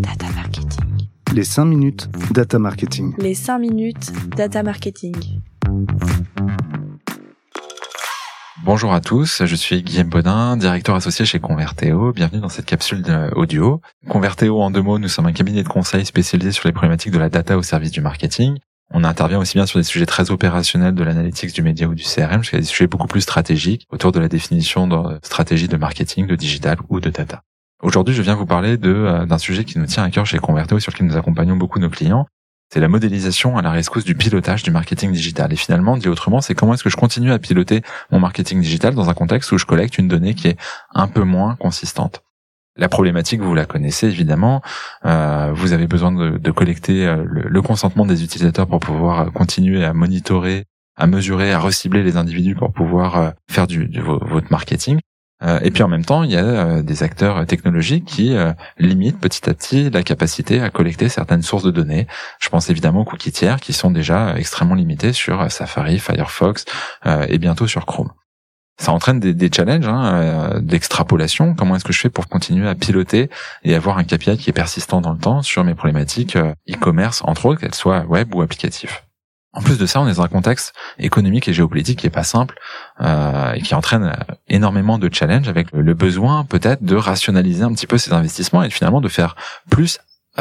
Data marketing. Les 5 minutes data marketing. Les 5 minutes data marketing. Bonjour à tous, je suis Guillaume Bodin, directeur associé chez Converteo. Bienvenue dans cette capsule audio. Converteo, en deux mots, nous sommes un cabinet de conseil spécialisé sur les problématiques de la data au service du marketing. On intervient aussi bien sur des sujets très opérationnels de l'analytics du média ou du CRM jusqu'à des sujets beaucoup plus stratégiques autour de la définition de stratégie de marketing, de digital ou de data. Aujourd'hui, je viens vous parler de euh, d'un sujet qui nous tient à cœur chez Converto et sur lequel nous accompagnons beaucoup nos clients. C'est la modélisation à la rescousse du pilotage du marketing digital. Et finalement, dit autrement, c'est comment est-ce que je continue à piloter mon marketing digital dans un contexte où je collecte une donnée qui est un peu moins consistante. La problématique, vous la connaissez évidemment. Euh, vous avez besoin de, collecter euh, le, consentement des utilisateurs pour pouvoir euh, continuer à monitorer, à mesurer, à recibler les individus pour pouvoir faire du, votre marketing. Et puis en même temps, il y a des acteurs technologiques qui limitent petit à petit la capacité à collecter certaines sources de données. Je pense évidemment aux cookies tiers qui sont déjà extrêmement limités sur Safari, Firefox et bientôt sur Chrome ça entraîne des, challenges hein, euh, d'extrapolation. Comment est-ce que je fais pour continuer à piloter et avoir un KPI qui est persistant dans le temps sur mes problématiques euh, e-commerce, entre autres, qu'elles soient web ou applicatives? En plus de ça, on est dans un contexte économique et géopolitique qui est pas simple euh, et qui entraîne énormément de challenges avec le besoin peut-être de rationaliser un petit peu ces investissements et finalement de faire plus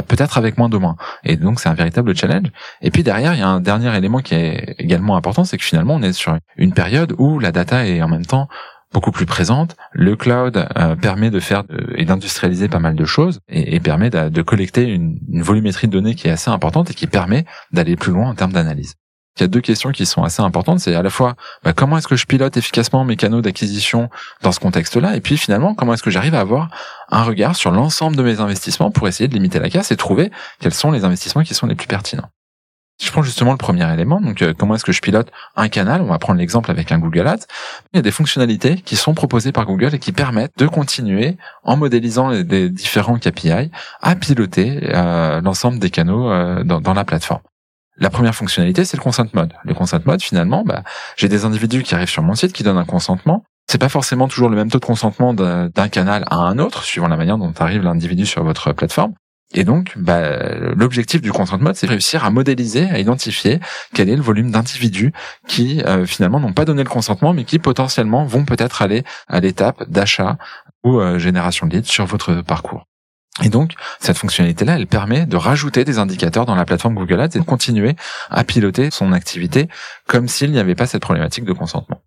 peut-être avec moins de moins. Et donc c'est un véritable challenge. Et puis derrière, il y a un dernier élément qui est également important, c'est que finalement on est sur une période où la data est en même temps beaucoup plus présente. Le cloud euh, permet de faire et d'industrialiser pas mal de choses et, permet de, collecter une, volumétrie de données qui est assez importante et qui permet d'aller plus loin en termes d'analyse il y a deux questions qui sont assez importantes. C'est à la fois bah, comment est-ce que je pilote efficacement mes canaux d'acquisition dans ce contexte-là, et puis finalement comment est-ce que j'arrive à avoir un regard sur l'ensemble de mes investissements pour essayer de limiter la casse et trouver quels sont les investissements qui sont les plus pertinents. Je prends justement le premier élément, donc euh, comment est-ce que je pilote un canal, on va prendre l'exemple avec un Google Ads, il y a des fonctionnalités qui sont proposées par Google et qui permettent de continuer, en modélisant les, différents KPI, à piloter euh, l'ensemble des canaux euh, dans la plateforme. La première fonctionnalité, c'est le consent mode. Le consent mode, finalement, bah, j'ai des individus qui arrivent sur mon site qui donnent un consentement. C'est pas forcément toujours le même taux de consentement d'un canal à un autre, suivant la manière dont arrive l'individu sur votre plateforme. Et donc, bah, l'objectif du consent mode, c'est réussir à modéliser, à identifier quel est le volume d'individus qui euh, finalement n'ont pas donné le consentement, mais qui potentiellement vont peut-être aller à l'étape d'achat ou euh, génération de leads sur votre parcours. Et donc, cette fonctionnalité-là, elle permet de rajouter des indicateurs dans la plateforme Google Ads et de continuer à piloter son activité comme s'il n'y avait pas cette problématique de consentement.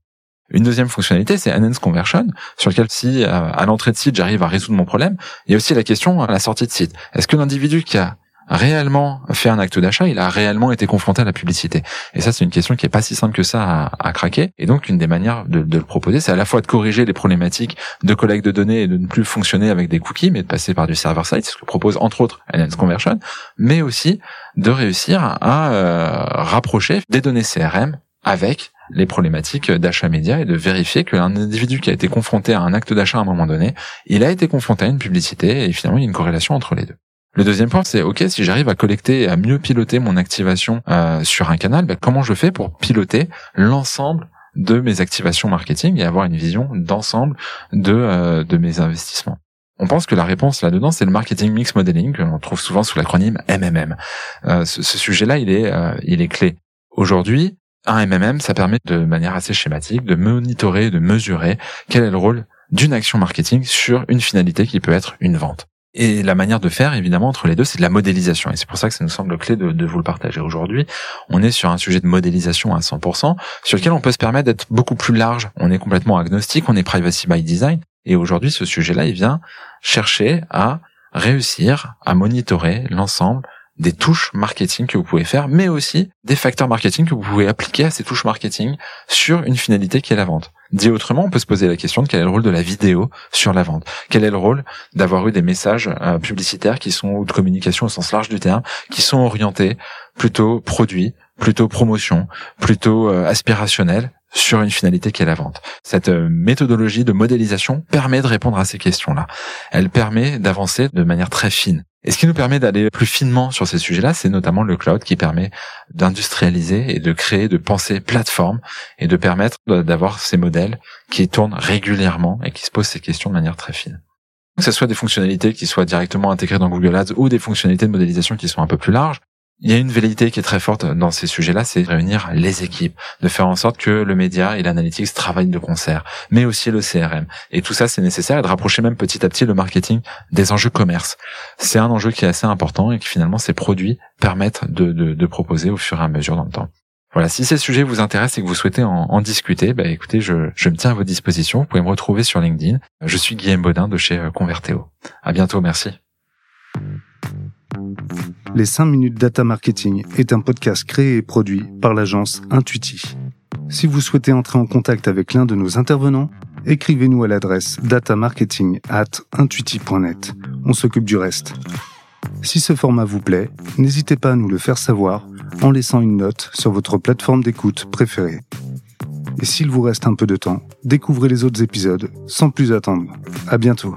Une deuxième fonctionnalité, c'est Enhance Conversion, sur lequel si euh, à l'entrée de site j'arrive à résoudre mon problème, il y a aussi la question à la sortie de site. Est-ce que l'individu qui a réellement fait un acte d'achat, il a réellement été confronté à la publicité. Et ça, c'est une question qui est pas si simple que ça à, à craquer. Et donc, une des manières de, le proposer, c'est à la fois de corriger les problématiques de collecte de données et de ne plus fonctionner avec des cookies, mais de passer par du server-side, ce que propose entre autres Enhanced Conversion, mais aussi de réussir à euh, rapprocher des données CRM avec les problématiques d'achat média et de vérifier que qu'un individu qui a été confronté à un acte d'achat à un moment donné, il a été confronté à une publicité et finalement il y a une corrélation entre les deux. Le deuxième point, c'est ok, si j'arrive à collecter et à mieux piloter mon activation euh, sur un canal, bah, comment je fais pour piloter l'ensemble de mes activations marketing et avoir une vision d'ensemble de, euh, de mes investissements? On pense que la réponse là-dedans, c'est le marketing mix modeling que l'on trouve souvent sous l'acronyme MMM. Ce, ce sujet-là, il est, il est clé. Aujourd'hui, un MMM, ça permet de manière assez schématique de monitorer, de mesurer quel est le rôle d'une action marketing sur une finalité qui peut être une vente. Et la manière de faire, évidemment, entre les deux, c'est de la modélisation. Et c'est pour ça que ça nous semble clé de, vous le partager aujourd'hui. On est sur un sujet de modélisation à 100%, sur lequel on peut se permettre d'être beaucoup plus large. On est complètement agnostique, on est privacy by design. Et aujourd'hui, ce sujet-là, il vient chercher à réussir à monitorer l'ensemble des touches marketing que vous pouvez faire, mais aussi des facteurs marketing que vous pouvez appliquer à ces touches marketing sur une finalité qui est la vente. Dit autrement, on peut se poser la question de quel est le rôle de la vidéo sur la vente. Quel est le rôle d'avoir eu des messages euh, publicitaires qui sont ou de communication au sens large du terme, qui sont orientés plutôt produits, plutôt promotion, plutôt euh, aspirationnel sur une finalité qui est la vente. Cette euh, méthodologie de modélisation permet de répondre à ces questions-là. Elle permet d'avancer de manière très fine. Et ce qui nous permet d'aller plus finement sur ces sujets-là, c'est notamment le cloud qui permet d'industrialiser et de créer, de penser plateforme et de permettre d'avoir ces modèles qui tournent régulièrement et qui se posent ces questions de manière très fine. que ce soit des fonctionnalités qui soient directement intégrées dans Google Ads ou des fonctionnalités de modélisation qui sont un peu plus larges. Il y a une velléité qui est très forte dans ces sujets-là, c'est réunir les équipes, de faire en sorte que le média et l'analytics travaillent de concert, mais aussi le CRM. Et tout ça, c'est nécessaire et de rapprocher même petit à petit le marketing des enjeux commerce. C'est un enjeu qui est assez important et qui finalement ces produits permettent de, de, proposer au fur et à mesure dans le temps. Voilà, si ces sujets vous intéressent et que vous souhaitez en, discuter, bah écoutez, je, je, me tiens à votre disposition. Vous pouvez me retrouver sur LinkedIn. Je suis Guillaume Baudin de chez Converteo. À bientôt, merci. Les 5 minutes data marketing est un podcast créé et produit par l'agence Intuiti. Si vous souhaitez entrer en contact avec l'un de nos intervenants, écrivez-nous à l'adresse datamarketing at. On s'occupe du reste. Si ce format vous plaît, n'hésitez pas à nous le faire savoir en laissant une note sur votre plateforme d'écoute préférée. Et s'il vous reste un peu de temps, découvrez les autres épisodes sans plus attendre. À bientôt.